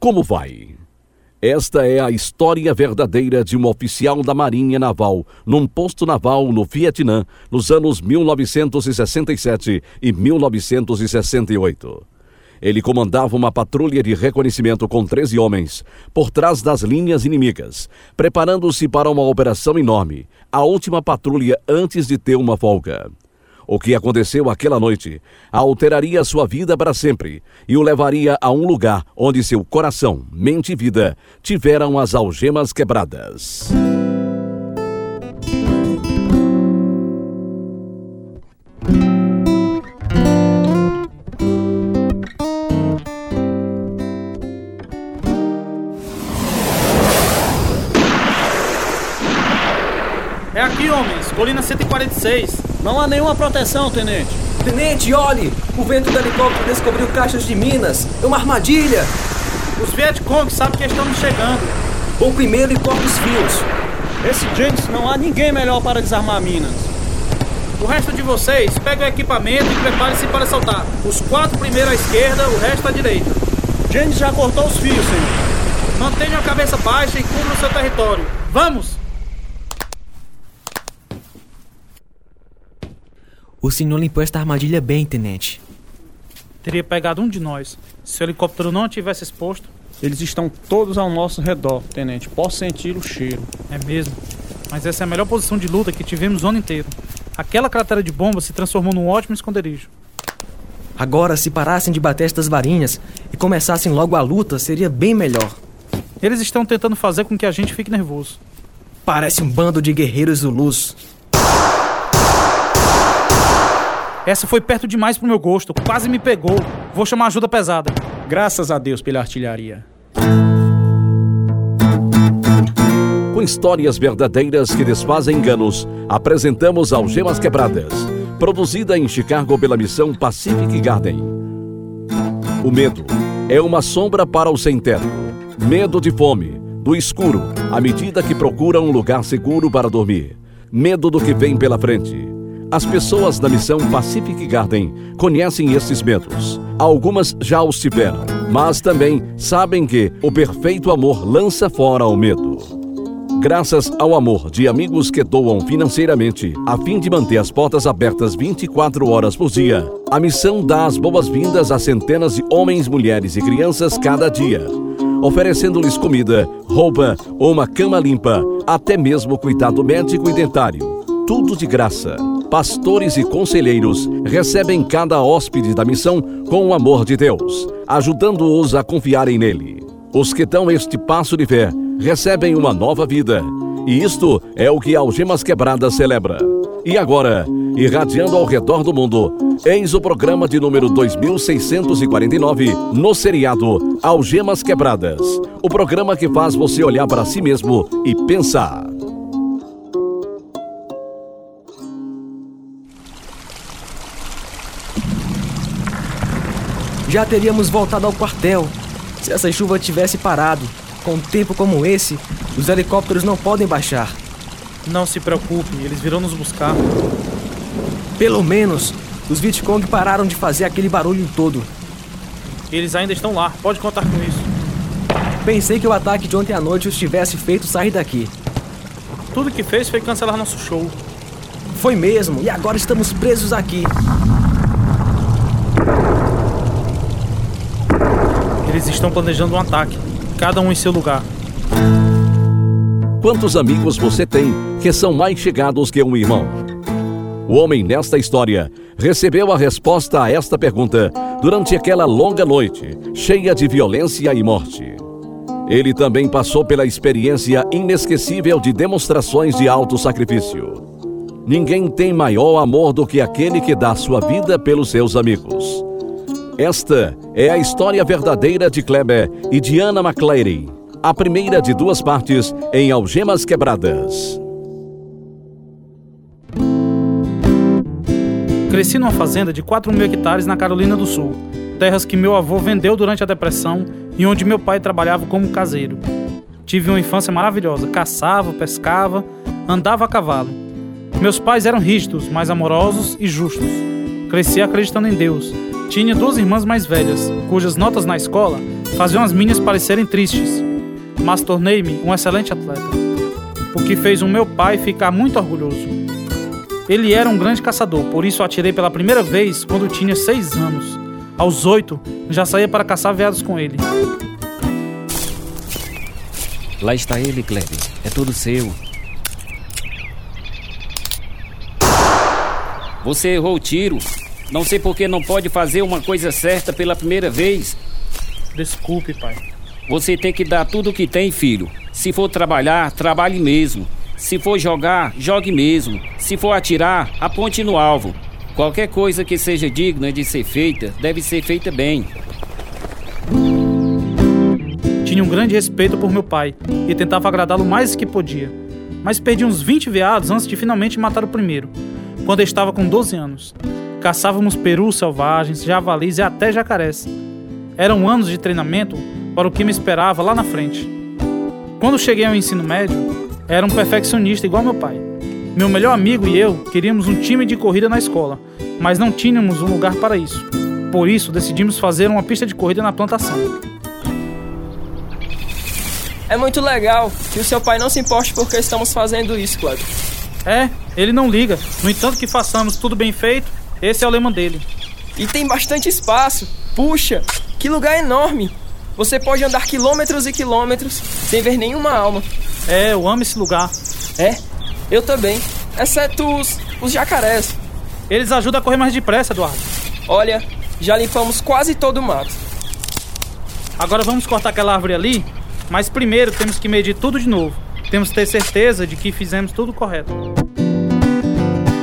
Como vai? Esta é a história verdadeira de um oficial da Marinha Naval num posto naval no Vietnã nos anos 1967 e 1968. Ele comandava uma patrulha de reconhecimento com 13 homens por trás das linhas inimigas, preparando-se para uma operação enorme, a última patrulha antes de ter uma folga. O que aconteceu aquela noite alteraria sua vida para sempre e o levaria a um lugar onde seu coração, mente e vida tiveram as algemas quebradas. Colina 146. Não há nenhuma proteção, tenente. Tenente, olhe! O vento do helicóptero descobriu caixas de minas. É uma armadilha. Os Vietcong sabem que estamos chegando. Vou primeiro e corta os fios. Esse James não há ninguém melhor para desarmar minas. O resto de vocês, pegue o equipamento e prepare-se para saltar. Os quatro primeiros à esquerda, o resto à direita. James já cortou os fios, senhor. Mantenham a cabeça baixa e cubram o seu território. Vamos! O senhor limpou esta armadilha bem, tenente. Teria pegado um de nós. Se o helicóptero não tivesse exposto. Eles estão todos ao nosso redor, tenente. Posso sentir o cheiro. É mesmo. Mas essa é a melhor posição de luta que tivemos o ano inteiro. Aquela cratera de bomba se transformou num ótimo esconderijo. Agora, se parassem de bater estas varinhas e começassem logo a luta, seria bem melhor. Eles estão tentando fazer com que a gente fique nervoso. Parece um bando de guerreiros zulus. Essa foi perto demais pro meu gosto. Quase me pegou. Vou chamar ajuda pesada. Graças a Deus pela artilharia. Com histórias verdadeiras que desfazem enganos, apresentamos Algemas Quebradas, produzida em Chicago pela missão Pacific Garden. O medo é uma sombra para o sem-teto. Medo de fome, do escuro, à medida que procura um lugar seguro para dormir. Medo do que vem pela frente. As pessoas da missão Pacific Garden conhecem esses medos. Algumas já os tiveram, mas também sabem que o perfeito amor lança fora o medo. Graças ao amor de amigos que doam financeiramente a fim de manter as portas abertas 24 horas por dia, a missão dá as boas-vindas a centenas de homens, mulheres e crianças cada dia, oferecendo-lhes comida, roupa ou uma cama limpa, até mesmo cuidado médico e dentário. Tudo de graça. Pastores e conselheiros recebem cada hóspede da missão com o amor de Deus, ajudando-os a confiarem nele. Os que dão este passo de fé recebem uma nova vida. E isto é o que Algemas Quebradas celebra. E agora, irradiando ao redor do mundo, eis o programa de número 2649 no seriado Algemas Quebradas. O programa que faz você olhar para si mesmo e pensar. Já teríamos voltado ao quartel se essa chuva tivesse parado. Com um tempo como esse, os helicópteros não podem baixar. Não se preocupe, eles virão nos buscar. Pelo menos, os Vietcong pararam de fazer aquele barulho todo. Eles ainda estão lá, pode contar com isso. Pensei que o ataque de ontem à noite os tivesse feito sair daqui. Tudo que fez foi cancelar nosso show. Foi mesmo, e agora estamos presos aqui. Eles estão planejando um ataque, cada um em seu lugar. Quantos amigos você tem que são mais chegados que um irmão? O homem nesta história recebeu a resposta a esta pergunta durante aquela longa noite, cheia de violência e morte. Ele também passou pela experiência inesquecível de demonstrações de alto sacrifício. Ninguém tem maior amor do que aquele que dá sua vida pelos seus amigos. Esta é a história verdadeira de Kleber e de Anna McClary, a primeira de duas partes em Algemas Quebradas. Cresci numa fazenda de 4 mil hectares na Carolina do Sul, terras que meu avô vendeu durante a Depressão e onde meu pai trabalhava como caseiro. Tive uma infância maravilhosa, caçava, pescava, andava a cavalo. Meus pais eram rígidos, mas amorosos e justos. Cresci acreditando em Deus. Tinha duas irmãs mais velhas, cujas notas na escola faziam as minhas parecerem tristes, mas tornei-me um excelente atleta, o que fez o meu pai ficar muito orgulhoso. Ele era um grande caçador, por isso atirei pela primeira vez quando tinha seis anos. Aos oito, já saía para caçar veados com ele. Lá está ele, Kleber. É todo seu. Você errou o tiro. Não sei por que não pode fazer uma coisa certa pela primeira vez. Desculpe, pai. Você tem que dar tudo o que tem, filho. Se for trabalhar, trabalhe mesmo. Se for jogar, jogue mesmo. Se for atirar, aponte no alvo. Qualquer coisa que seja digna de ser feita, deve ser feita bem. Tinha um grande respeito por meu pai e tentava agradá-lo mais que podia. Mas perdi uns 20 veados antes de finalmente matar o primeiro, quando eu estava com 12 anos. Caçávamos perus selvagens, javalis e até jacarés. Eram anos de treinamento para o que me esperava lá na frente. Quando cheguei ao ensino médio, era um perfeccionista igual meu pai. Meu melhor amigo e eu queríamos um time de corrida na escola, mas não tínhamos um lugar para isso. Por isso, decidimos fazer uma pista de corrida na plantação. É muito legal que o seu pai não se importe porque estamos fazendo isso, Kleber. É, ele não liga. No entanto que façamos tudo bem feito, esse é o lema dele. E tem bastante espaço. Puxa, que lugar enorme! Você pode andar quilômetros e quilômetros sem ver nenhuma alma. É, eu amo esse lugar. É, eu também. Exceto os, os jacarés. Eles ajudam a correr mais depressa, Eduardo. Olha, já limpamos quase todo o mato. Agora vamos cortar aquela árvore ali, mas primeiro temos que medir tudo de novo. Temos que ter certeza de que fizemos tudo correto.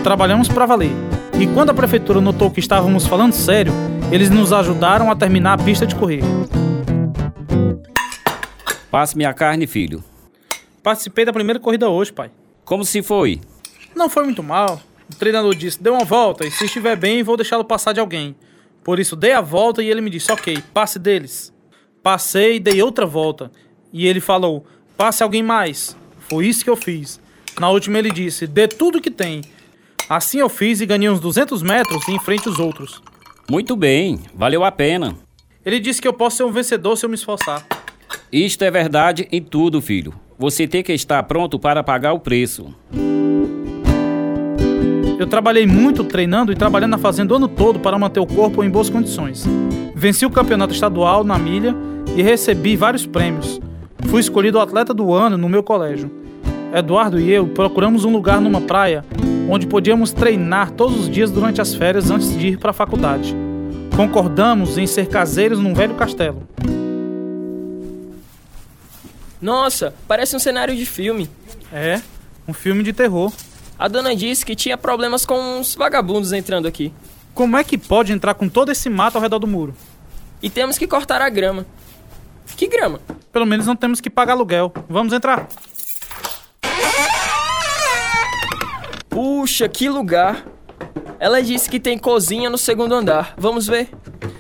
Trabalhamos para valer. E quando a prefeitura notou que estávamos falando sério, eles nos ajudaram a terminar a pista de correr. Passe-me a carne, filho. Participei da primeira corrida hoje, pai. Como se foi? Não foi muito mal. O treinador disse: dê uma volta e se estiver bem, vou deixá-lo passar de alguém. Por isso, dei a volta e ele me disse: ok, passe deles. Passei e dei outra volta. E ele falou: passe alguém mais. Foi isso que eu fiz. Na última, ele disse: dê tudo que tem. Assim eu fiz e ganhei uns 200 metros em frente aos outros. Muito bem, valeu a pena. Ele disse que eu posso ser um vencedor se eu me esforçar. Isto é verdade em tudo, filho. Você tem que estar pronto para pagar o preço. Eu trabalhei muito treinando e trabalhando na fazenda o ano todo para manter o corpo em boas condições. Venci o campeonato estadual na milha e recebi vários prêmios. Fui escolhido o atleta do ano no meu colégio. Eduardo e eu procuramos um lugar numa praia onde podíamos treinar todos os dias durante as férias antes de ir para a faculdade. Concordamos em ser caseiros num velho castelo. Nossa, parece um cenário de filme. É, um filme de terror. A dona disse que tinha problemas com uns vagabundos entrando aqui. Como é que pode entrar com todo esse mato ao redor do muro? E temos que cortar a grama. Que grama? Pelo menos não temos que pagar aluguel. Vamos entrar. Puxa, que lugar! Ela disse que tem cozinha no segundo andar. Vamos ver.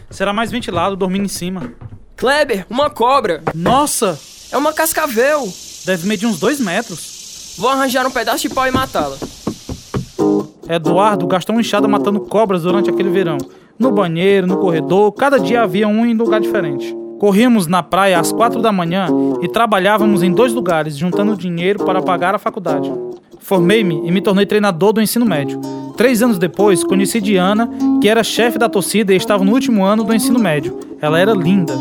Será mais ventilado dormindo em cima. Kleber, uma cobra! Nossa! É uma cascavel! Deve medir uns dois metros. Vou arranjar um pedaço de pau e matá-la. Eduardo gastou uma enxada matando cobras durante aquele verão. No banheiro, no corredor, cada dia havia um em lugar diferente. Corríamos na praia às quatro da manhã e trabalhávamos em dois lugares, juntando dinheiro para pagar a faculdade. Formei-me e me tornei treinador do ensino médio. Três anos depois, conheci Diana, que era chefe da torcida e estava no último ano do ensino médio. Ela era linda.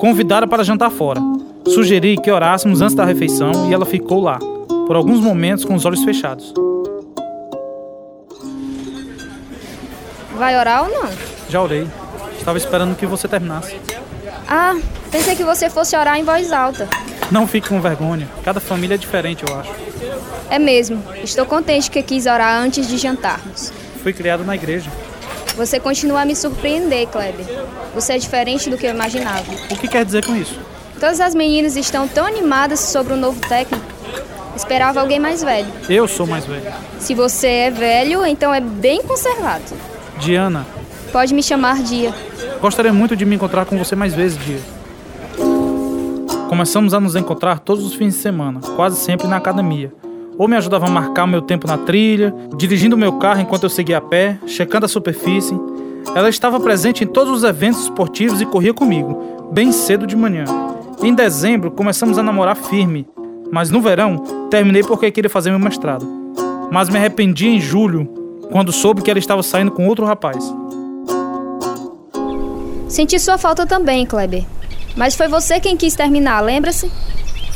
Convidara para jantar fora. Sugeri que orássemos antes da refeição e ela ficou lá, por alguns momentos com os olhos fechados. Vai orar ou não? Já orei. Estava esperando que você terminasse. Ah, pensei que você fosse orar em voz alta. Não fique com vergonha. Cada família é diferente, eu acho. É mesmo. Estou contente que quis orar antes de jantarmos. Fui criado na igreja. Você continua a me surpreender, Kleber. Você é diferente do que eu imaginava. O que quer dizer com isso? Todas as meninas estão tão animadas sobre o novo técnico. Esperava alguém mais velho. Eu sou mais velho. Se você é velho, então é bem conservado. Diana, Pode me chamar Dia. gostaria muito de me encontrar com você mais vezes, Dia. Começamos a nos encontrar todos os fins de semana, quase sempre na academia. Ou me ajudava a marcar meu tempo na trilha, dirigindo meu carro enquanto eu seguia a pé, checando a superfície. Ela estava presente em todos os eventos esportivos e corria comigo, bem cedo de manhã. Em dezembro, começamos a namorar firme, mas no verão, terminei porque queria fazer meu mestrado. Mas me arrependi em julho, quando soube que ela estava saindo com outro rapaz. Senti sua falta também, Kleber. Mas foi você quem quis terminar, lembra-se?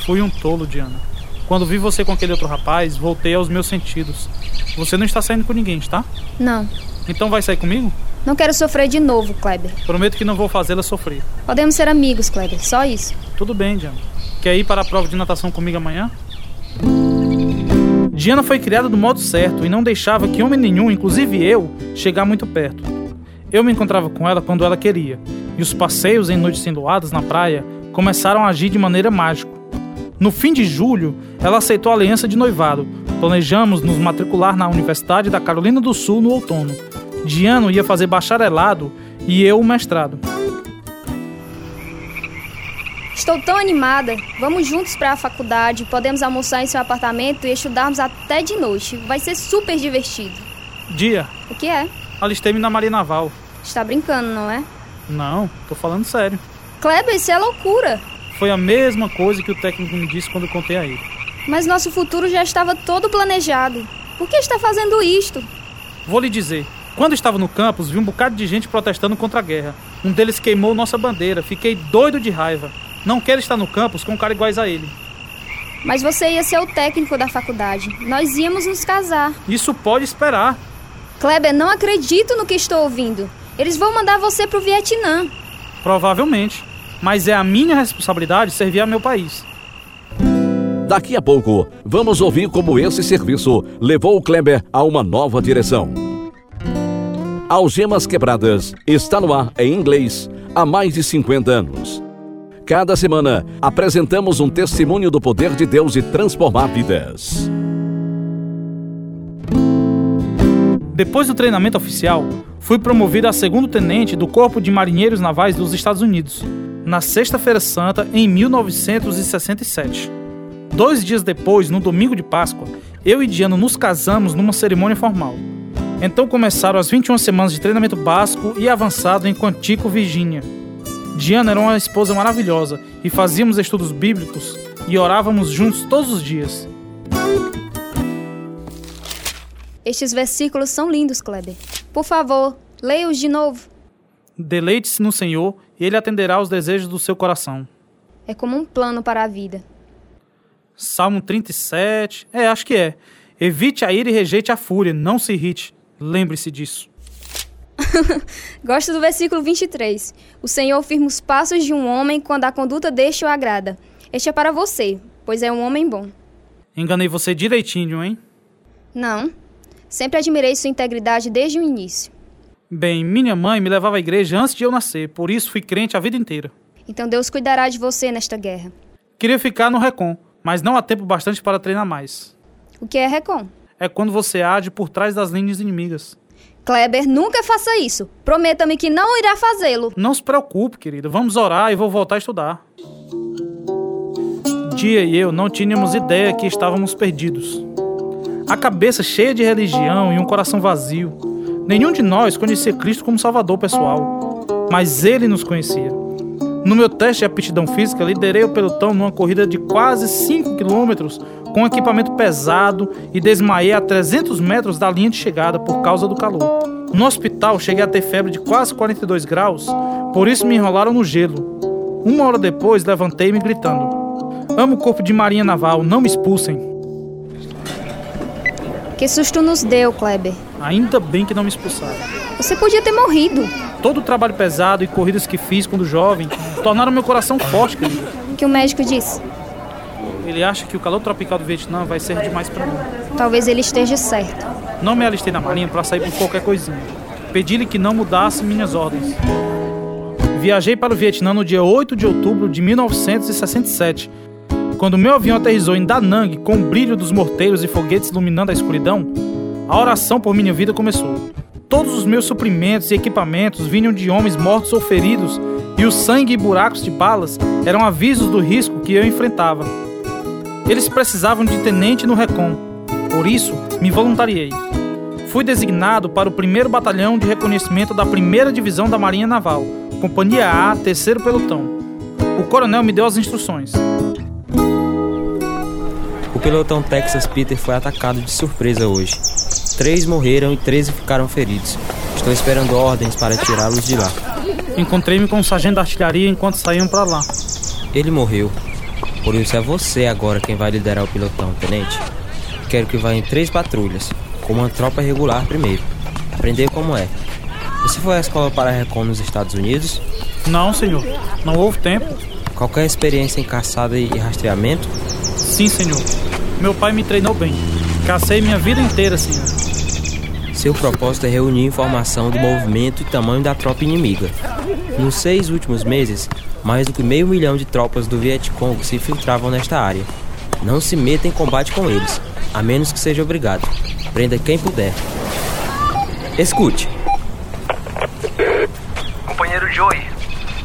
Fui um tolo, Diana. Quando vi você com aquele outro rapaz, voltei aos meus sentidos. Você não está saindo com ninguém, está? Não. Então vai sair comigo? Não quero sofrer de novo, Kleber. Prometo que não vou fazê-la sofrer. Podemos ser amigos, Kleber. Só isso. Tudo bem, Diana. Quer ir para a prova de natação comigo amanhã? Diana foi criada do modo certo e não deixava que homem nenhum, inclusive eu, chegar muito perto. Eu me encontrava com ela quando ela queria, e os passeios em noites enluadas na praia começaram a agir de maneira mágica. No fim de julho, ela aceitou a aliança de noivado. Planejamos nos matricular na Universidade da Carolina do Sul no outono. Diana ia fazer bacharelado e eu o mestrado. Estou tão animada. Vamos juntos para a faculdade, podemos almoçar em seu apartamento e estudarmos até de noite. Vai ser super divertido. Dia, O que é? Alistei-me na Marinha Naval. Está brincando, não é? Não, tô falando sério. Kleber, isso é loucura. Foi a mesma coisa que o técnico me disse quando contei a ele. Mas nosso futuro já estava todo planejado. Por que está fazendo isto? Vou lhe dizer, quando estava no campus, vi um bocado de gente protestando contra a guerra. Um deles queimou nossa bandeira. Fiquei doido de raiva. Não quero estar no campus com um cara iguais a ele. Mas você ia ser o técnico da faculdade. Nós íamos nos casar. Isso pode esperar. Kleber, não acredito no que estou ouvindo. Eles vão mandar você pro Vietnã. Provavelmente. Mas é a minha responsabilidade servir a meu país. Daqui a pouco, vamos ouvir como esse serviço levou o Kleber a uma nova direção. Algemas Quebradas está no ar em inglês há mais de 50 anos. Cada semana, apresentamos um testemunho do poder de Deus e transformar vidas. Depois do treinamento oficial, fui promovido a segundo tenente do Corpo de Marinheiros Navais dos Estados Unidos, na Sexta-feira Santa, em 1967. Dois dias depois, no domingo de Páscoa, eu e Diana nos casamos numa cerimônia formal. Então começaram as 21 semanas de treinamento básico e avançado em Quantico, Virgínia. Diana era uma esposa maravilhosa e fazíamos estudos bíblicos e orávamos juntos todos os dias. Estes versículos são lindos, Kleber. Por favor, leia-os de novo. Deleite-se no Senhor e Ele atenderá aos desejos do seu coração. É como um plano para a vida. Salmo 37. É, acho que é. Evite a ira e rejeite a fúria, não se irrite. Lembre-se disso. Gosto do versículo 23. O Senhor firma os passos de um homem quando a conduta deste o agrada. Este é para você, pois é um homem bom. Enganei você direitinho, hein? Não. Sempre admirei sua integridade desde o início. Bem, minha mãe me levava à igreja antes de eu nascer, por isso fui crente a vida inteira. Então Deus cuidará de você nesta guerra. Queria ficar no Recon, mas não há tempo bastante para treinar mais. O que é Recon? É quando você age por trás das linhas inimigas. Kleber, nunca faça isso. Prometa-me que não irá fazê-lo. Não se preocupe, querida. Vamos orar e vou voltar a estudar. Dia e eu não tínhamos ideia que estávamos perdidos. A cabeça cheia de religião e um coração vazio. Nenhum de nós conhecia Cristo como Salvador pessoal, mas Ele nos conhecia. No meu teste de aptidão física, liderei o pelotão numa corrida de quase 5 quilômetros com equipamento pesado e desmaiei a 300 metros da linha de chegada por causa do calor. No hospital, cheguei a ter febre de quase 42 graus, por isso me enrolaram no gelo. Uma hora depois, levantei-me gritando: Amo o corpo de marinha naval, não me expulsem. Que susto nos deu, Kleber. Ainda bem que não me expulsaram. Você podia ter morrido. Todo o trabalho pesado e corridas que fiz quando jovem tornaram meu coração forte, querido. O que o médico disse? Ele acha que o calor tropical do Vietnã vai ser demais para mim. Talvez ele esteja certo. Não me alistei na marinha para sair por qualquer coisinha. Pedi-lhe que não mudasse minhas ordens. Viajei para o Vietnã no dia 8 de outubro de 1967. Quando meu avião aterrissou em Da Nang com o brilho dos morteiros e foguetes iluminando a escuridão, a oração por minha vida começou. Todos os meus suprimentos e equipamentos vinham de homens mortos ou feridos, e o sangue e buracos de balas eram avisos do risco que eu enfrentava. Eles precisavam de tenente no Recon, por isso me voluntariei. Fui designado para o 1 Batalhão de Reconhecimento da 1 Divisão da Marinha Naval, Companhia A, terceiro pelotão. o coronel me deu as instruções. O pelotão Texas Peter foi atacado de surpresa hoje. Três morreram e 13 ficaram feridos. Estou esperando ordens para tirá-los de lá. Encontrei-me com o sargento da artilharia enquanto saíam para lá. Ele morreu. Por isso é você agora quem vai liderar o pelotão, tenente. Quero que vá em três patrulhas, com uma tropa regular primeiro. Aprender como é. Você foi à escola para recon nos Estados Unidos? Não, senhor. Não houve tempo. Qualquer experiência em caçada e rastreamento? Sim, senhor. Meu pai me treinou bem. Cacei minha vida inteira, senhor. Seu propósito é reunir informação do movimento e tamanho da tropa inimiga. Nos seis últimos meses, mais do que meio milhão de tropas do Vietcong se infiltravam nesta área. Não se meta em combate com eles, a menos que seja obrigado. Prenda quem puder. Escute. Companheiro Joey,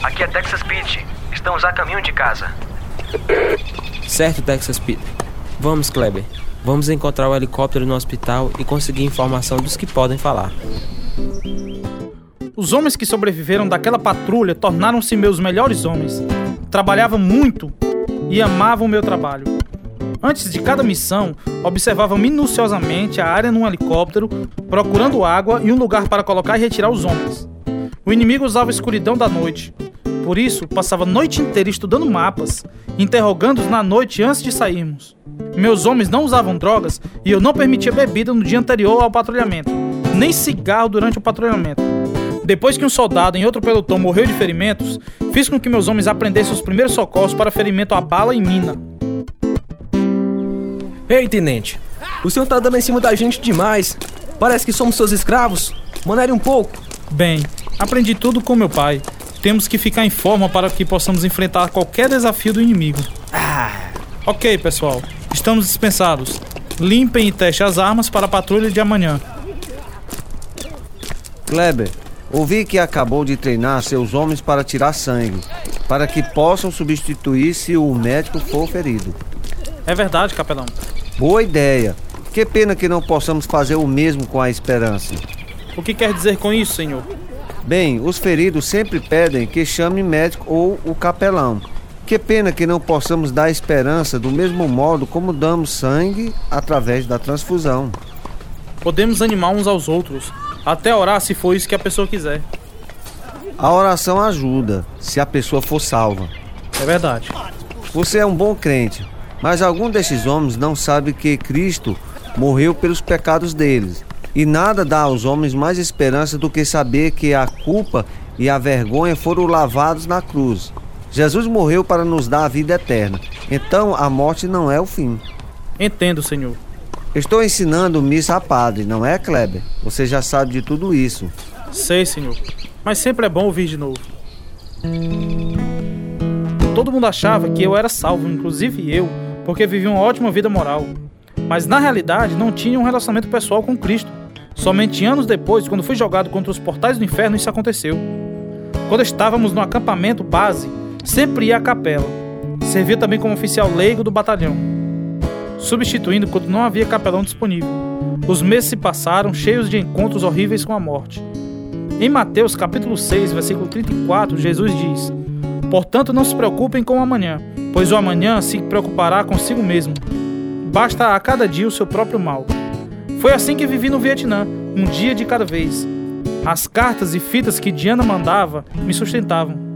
aqui é Texas Pete. Estamos a caminho de casa. Certo, Texas Peter. Vamos, Kleber. Vamos encontrar o helicóptero no hospital e conseguir informação dos que podem falar. Os homens que sobreviveram daquela patrulha tornaram-se meus melhores homens. Trabalhavam muito e amavam o meu trabalho. Antes de cada missão, observavam minuciosamente a área num helicóptero, procurando água e um lugar para colocar e retirar os homens. O inimigo usava a escuridão da noite. Por isso, passava a noite inteira estudando mapas, interrogando-os na noite antes de sairmos. Meus homens não usavam drogas e eu não permitia bebida no dia anterior ao patrulhamento, nem cigarro durante o patrulhamento. Depois que um soldado em outro pelotão morreu de ferimentos, fiz com que meus homens aprendessem os primeiros socorros para ferimento a bala e mina. Ei, tenente. O senhor tá dando em cima da gente demais. Parece que somos seus escravos. Manere um pouco. Bem, aprendi tudo com meu pai. Temos que ficar em forma para que possamos enfrentar qualquer desafio do inimigo. Ah. Ok, pessoal. Estamos dispensados. Limpem e testem as armas para a patrulha de amanhã. Kleber, ouvi que acabou de treinar seus homens para tirar sangue, para que possam substituir se o médico for ferido. É verdade, capelão. Boa ideia. Que pena que não possamos fazer o mesmo com a esperança. O que quer dizer com isso, senhor? Bem, os feridos sempre pedem que chame médico ou o capelão. Que pena que não possamos dar esperança do mesmo modo como damos sangue através da transfusão. Podemos animar uns aos outros, até orar se for isso que a pessoa quiser. A oração ajuda, se a pessoa for salva. É verdade. Você é um bom crente, mas algum desses homens não sabe que Cristo morreu pelos pecados deles. E nada dá aos homens mais esperança do que saber que a culpa e a vergonha foram lavados na cruz. Jesus morreu para nos dar a vida eterna. Então a morte não é o fim. Entendo, Senhor. Estou ensinando missa a padre, não é, Kleber? Você já sabe de tudo isso. Sei, Senhor. Mas sempre é bom ouvir de novo. Todo mundo achava que eu era salvo, inclusive eu, porque vivia uma ótima vida moral. Mas na realidade não tinha um relacionamento pessoal com Cristo. Somente anos depois, quando fui jogado contra os portais do inferno, isso aconteceu. Quando estávamos no acampamento base, sempre ia à capela. Servia também como oficial leigo do batalhão, substituindo quando não havia capelão disponível. Os meses se passaram cheios de encontros horríveis com a morte. Em Mateus capítulo 6, versículo 34, Jesus diz: Portanto, não se preocupem com o amanhã, pois o amanhã se preocupará consigo mesmo. Basta a cada dia o seu próprio mal. Foi assim que vivi no Vietnã, um dia de cada vez. As cartas e fitas que Diana mandava me sustentavam.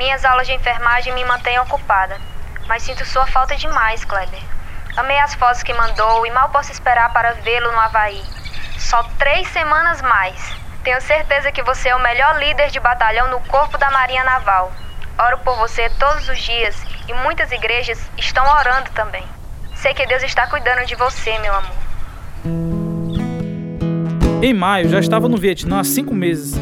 Minhas aulas de enfermagem me mantêm ocupada, mas sinto sua falta demais, Kleber. Amei as fotos que mandou e mal posso esperar para vê-lo no Havaí. Só três semanas mais. Tenho certeza que você é o melhor líder de batalhão no Corpo da Marinha Naval. Oro por você todos os dias e muitas igrejas estão orando também. Sei que Deus está cuidando de você, meu amor. Em maio, já estava no Vietnã há cinco meses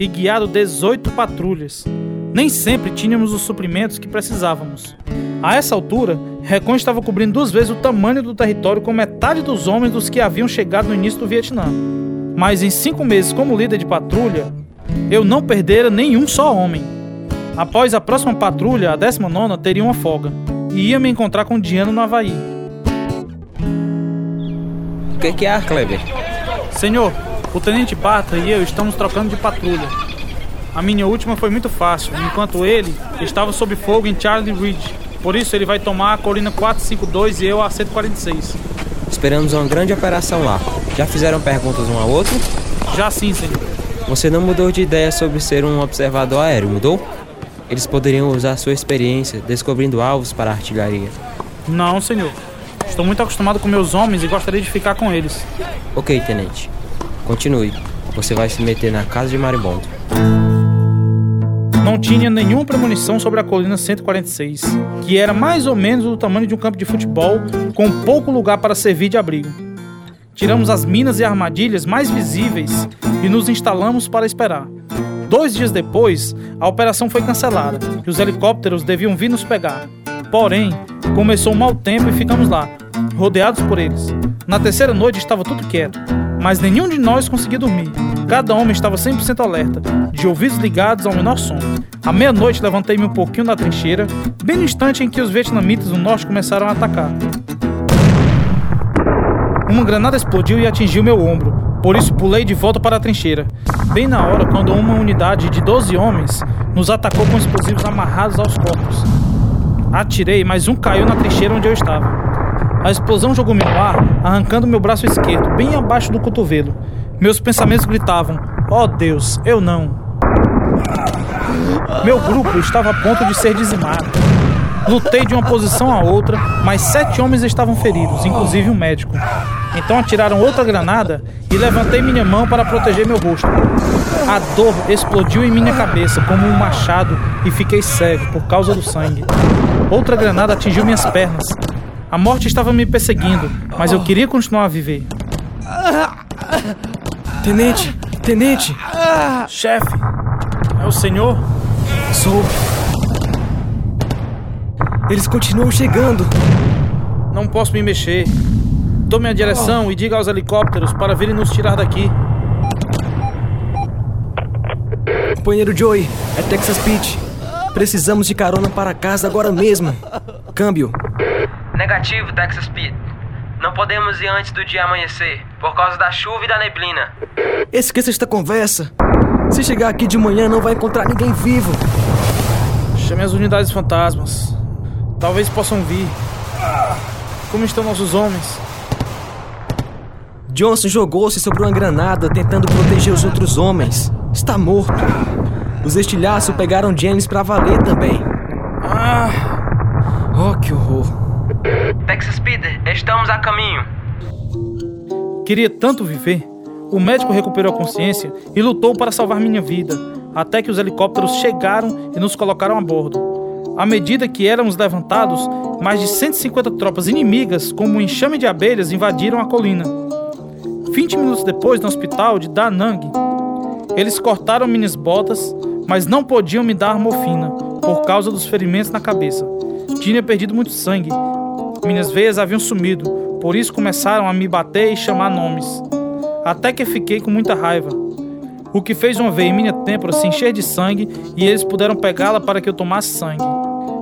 e guiado 18 patrulhas. Nem sempre tínhamos os suprimentos que precisávamos. A essa altura, Recon estava cobrindo duas vezes o tamanho do território com metade dos homens dos que haviam chegado no início do Vietnã. Mas em cinco meses como líder de patrulha, eu não perdera nenhum só homem. Após a próxima patrulha, a 19 teria uma folga e ia me encontrar com Diana no Havaí. O que, que é, Kleber? Senhor, o tenente Bartra e eu estamos trocando de patrulha. A minha última foi muito fácil, enquanto ele estava sob fogo em Charlie Ridge. Por isso ele vai tomar a colina 452 e eu a 146. Esperamos uma grande operação lá. Já fizeram perguntas um ao outro? Já sim, senhor. Você não mudou de ideia sobre ser um observador aéreo, mudou? Eles poderiam usar sua experiência descobrindo alvos para a artilharia. Não, senhor. Estou muito acostumado com meus homens e gostaria de ficar com eles. Ok, tenente. Continue. Você vai se meter na casa de Maribondo. Não tinha nenhuma premonição sobre a colina 146, que era mais ou menos do tamanho de um campo de futebol, com pouco lugar para servir de abrigo. Tiramos as minas e armadilhas mais visíveis e nos instalamos para esperar. Dois dias depois, a operação foi cancelada e os helicópteros deviam vir nos pegar. Porém, começou um mau tempo e ficamos lá, rodeados por eles. Na terceira noite estava tudo quieto, mas nenhum de nós conseguia dormir. Cada homem estava 100% alerta, de ouvidos ligados ao menor som. À meia-noite levantei-me um pouquinho da trincheira, bem no instante em que os vietnamitas do norte começaram a atacar. Uma granada explodiu e atingiu meu ombro, por isso pulei de volta para a trincheira. Bem na hora quando uma unidade de 12 homens nos atacou com explosivos amarrados aos corpos. Atirei, mas um caiu na trincheira onde eu estava. A explosão jogou-me no ar, arrancando meu braço esquerdo, bem abaixo do cotovelo. Meus pensamentos gritavam: Oh Deus, eu não. Meu grupo estava a ponto de ser dizimado. Lutei de uma posição a outra, mas sete homens estavam feridos, inclusive um médico. Então atiraram outra granada e levantei minha mão para proteger meu rosto. A dor explodiu em minha cabeça como um machado e fiquei cego por causa do sangue. Outra granada atingiu minhas pernas. A morte estava me perseguindo, mas eu queria continuar a viver. Tenente, tenente, Chefe, é o senhor? sou. Eles continuam chegando. Não posso me mexer. Tome a direção e diga aos helicópteros para virem nos tirar daqui. Companheiro Joey, é Texas Pete. Precisamos de carona para casa agora mesmo. Câmbio. Negativo, Texas Pete. Não podemos ir antes do dia amanhecer, por causa da chuva e da neblina. Esqueça esta conversa. Se chegar aqui de manhã, não vai encontrar ninguém vivo. Chame as unidades fantasmas. Talvez possam vir. Como estão nossos homens? Johnson jogou-se sobre uma granada tentando proteger os outros homens. Está morto. Os estilhaços pegaram Jennings pra valer também. Ah, Oh, que horror. Texas Peter, estamos a caminho. queria tanto viver. O médico recuperou a consciência e lutou para salvar minha vida, até que os helicópteros chegaram e nos colocaram a bordo. À medida que éramos levantados, mais de 150 tropas inimigas, como um enxame de abelhas, invadiram a colina. 20 minutos depois, no hospital de Da Nang, eles cortaram minhas botas, mas não podiam me dar morfina, por causa dos ferimentos na cabeça. Tinha perdido muito sangue. Minhas veias haviam sumido, por isso começaram a me bater e chamar nomes. Até que fiquei com muita raiva. O que fez uma veia em minha têmpora se encher de sangue e eles puderam pegá-la para que eu tomasse sangue.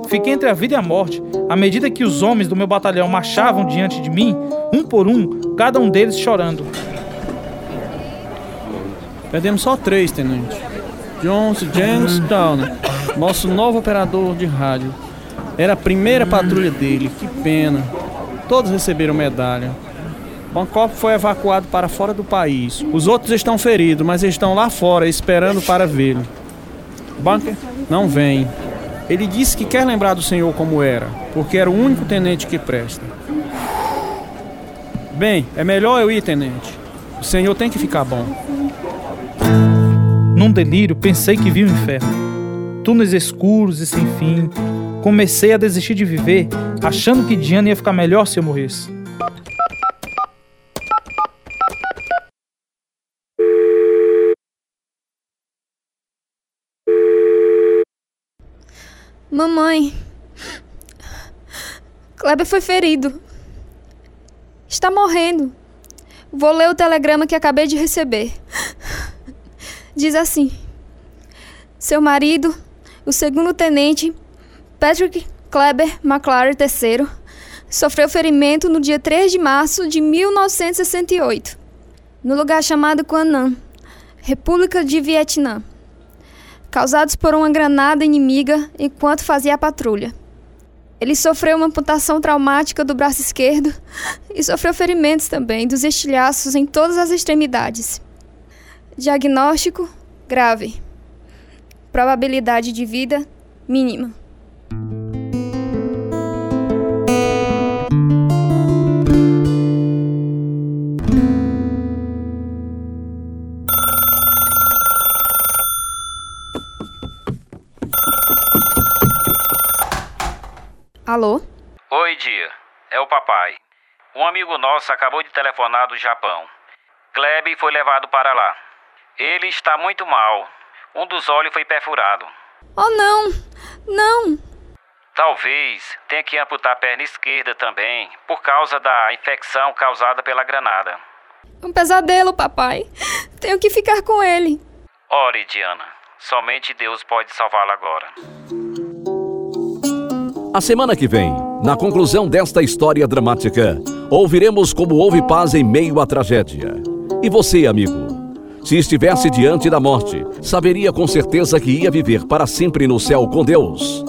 Fiquei entre a vida e a morte, à medida que os homens do meu batalhão marchavam diante de mim, um por um, cada um deles chorando. Perdemos só três, tenente. Jones, James Downer, nosso novo operador de rádio. Era a primeira patrulha dele, que pena. Todos receberam medalha. Bangkok foi evacuado para fora do país. Os outros estão feridos, mas estão lá fora esperando para vê-lo. Bunker não vem. Ele disse que quer lembrar do senhor como era, porque era o único tenente que presta. Bem, é melhor eu ir, tenente. O senhor tem que ficar bom. Num delírio, pensei que vi o inferno. Túneis escuros e sem fim. Comecei a desistir de viver, achando que Diana ia ficar melhor se eu morresse. Mamãe. Kleber foi ferido. Está morrendo. Vou ler o telegrama que acabei de receber. Diz assim: Seu marido, o segundo tenente Patrick Kleber McLaren III, sofreu ferimento no dia 3 de março de 1968, no lugar chamado Quanam, República de Vietnã. causados por uma granada inimiga enquanto fazia a patrulha. Ele sofreu uma amputação traumática do braço esquerdo e sofreu ferimentos também dos estilhaços em todas as extremidades. Diagnóstico: grave. Probabilidade de vida: mínima. Alô? Oi, Dia. É o papai. Um amigo nosso acabou de telefonar do Japão. Klebe foi levado para lá. Ele está muito mal. Um dos olhos foi perfurado. Oh, não! Não! Talvez tenha que amputar a perna esquerda também, por causa da infecção causada pela granada. Um pesadelo, papai. Tenho que ficar com ele. Ore, Diana. Somente Deus pode salvá-la agora. A semana que vem, na conclusão desta história dramática, ouviremos como houve paz em meio à tragédia. E você, amigo? Se estivesse diante da morte, saberia com certeza que ia viver para sempre no céu com Deus.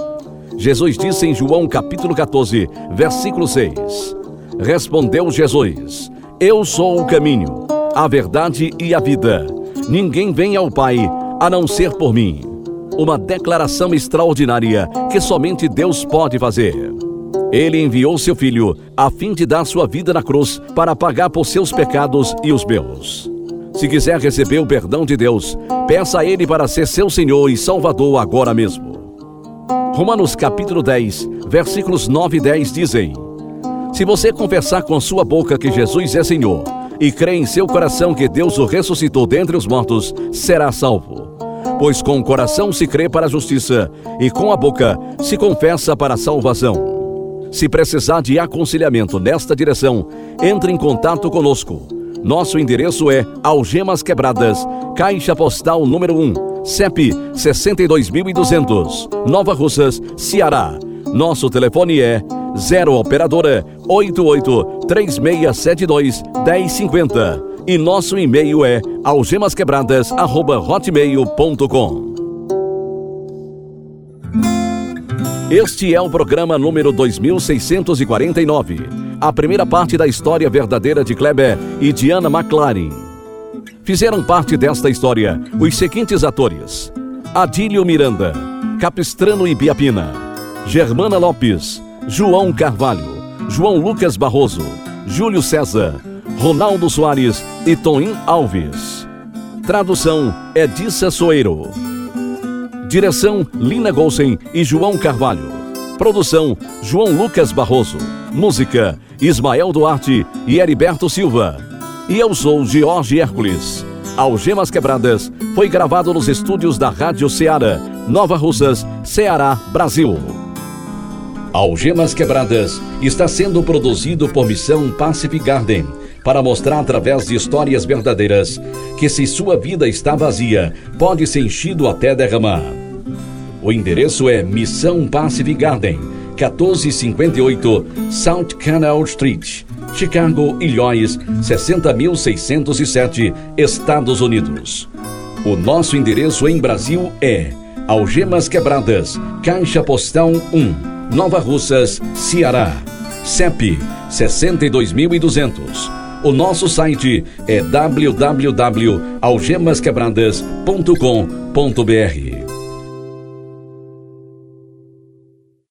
Jesus disse em João capítulo 14, versículo 6: Respondeu Jesus: Eu sou o caminho, a verdade e a vida. Ninguém vem ao Pai a não ser por mim. Uma declaração extraordinária que somente Deus pode fazer. Ele enviou seu filho a fim de dar sua vida na cruz para pagar por seus pecados e os meus. Se quiser receber o perdão de Deus, peça a Ele para ser seu Senhor e Salvador agora mesmo. Romanos capítulo 10, versículos 9 e 10 dizem: Se você confessar com sua boca que Jesus é Senhor e crer em seu coração que Deus o ressuscitou dentre os mortos, será salvo. Pois com o coração se crê para a justiça e com a boca se confessa para a salvação. Se precisar de aconselhamento nesta direção, entre em contato conosco. Nosso endereço é Algemas Quebradas, Caixa Postal número 1, CEP 62200, Nova Russas, Ceará. Nosso telefone é 0 operadora 88 3672 1050 e nosso e-mail é algemasquebradas@hotmail.com. Este é o programa número 2649, a primeira parte da história verdadeira de Kleber e Diana McLaren. Fizeram parte desta história os seguintes atores: Adílio Miranda, Capistrano Ibiapina, Germana Lopes, João Carvalho, João Lucas Barroso, Júlio César, Ronaldo Soares e Toim Alves. Tradução Edissa Soeiro. Direção Lina Golsen e João Carvalho. Produção João Lucas Barroso. Música Ismael Duarte e Heriberto Silva. E eu sou Jorge Hércules. Algemas Quebradas foi gravado nos estúdios da Rádio Ceará, Nova Russas, Ceará, Brasil. Algemas Quebradas está sendo produzido por Missão Pacific Garden para mostrar através de histórias verdadeiras que se sua vida está vazia, pode ser enchido até derramar. O endereço é Missão Pacific Garden, 1458 South Canal Street, Chicago, Illinois, 60607, Estados Unidos. O nosso endereço em Brasil é Algemas Quebradas, Caixa Postal 1, Nova Russas, Ceará. CEP 62200. O nosso site é www.algemasquebradas.com.br.